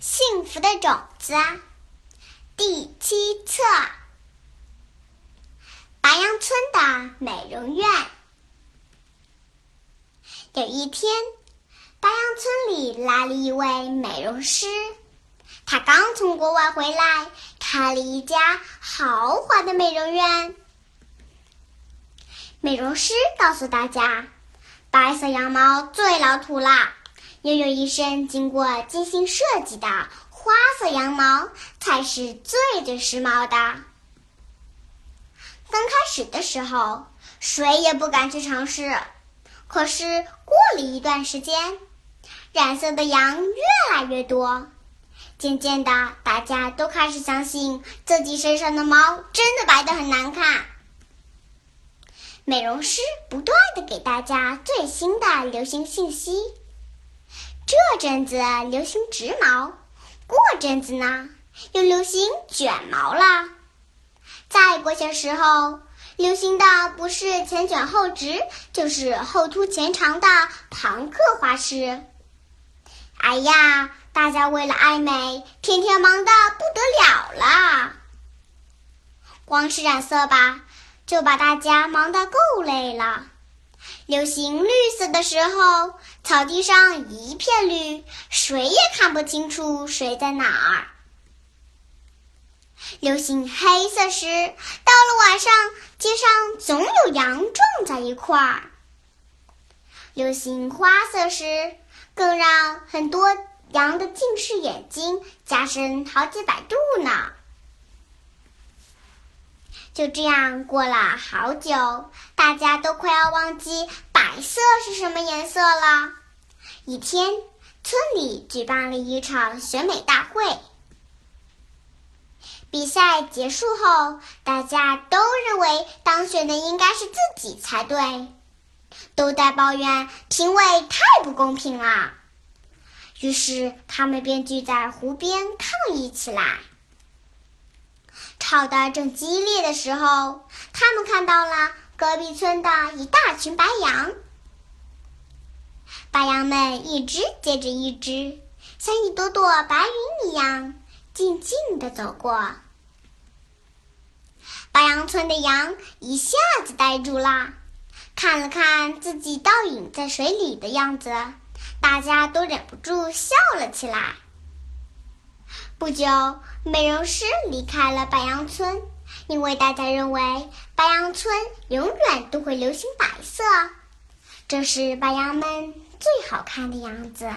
幸福的种子，第七册。白杨村的美容院。有一天，白杨村里来了一位美容师，他刚从国外回来，开了一家豪华的美容院。美容师告诉大家，白色羊毛最老土啦。拥有一身经过精心设计的花色羊毛才是最最时髦的。刚开始的时候，谁也不敢去尝试。可是过了一段时间，染色的羊越来越多，渐渐的，大家都开始相信自己身上的毛真的白的很难看。美容师不断的给大家最新的流行信息。这阵子流行直毛，过阵子呢又流行卷毛了。再过些时候，流行的不是前卷后直，就是后凸前长的朋克花式。哎呀，大家为了爱美，天天忙得不得了了。光是染色吧，就把大家忙得够累了。流行绿色的时候，草地上一片绿，谁也看不清楚谁在哪儿。流行黑色时，到了晚上，街上总有羊撞在一块儿。流行花色时，更让很多羊的近视眼睛加深好几百度呢。就这样过了好久，大家都快要忘记白色是什么颜色了。一天，村里举办了一场选美大会。比赛结束后，大家都认为当选的应该是自己才对，都在抱怨评委太不公平了。于是，他们便聚在湖边抗议起来。吵得正激烈的时候，他们看到了隔壁村的一大群白羊。白羊们一只接着一只，像一朵朵白云一样，静静地走过。白羊村的羊一下子呆住了，看了看自己倒影在水里的样子，大家都忍不住笑了起来。不久，美容师离开了白羊村，因为大家认为白羊村永远都会流行白色，这是白羊们最好看的样子。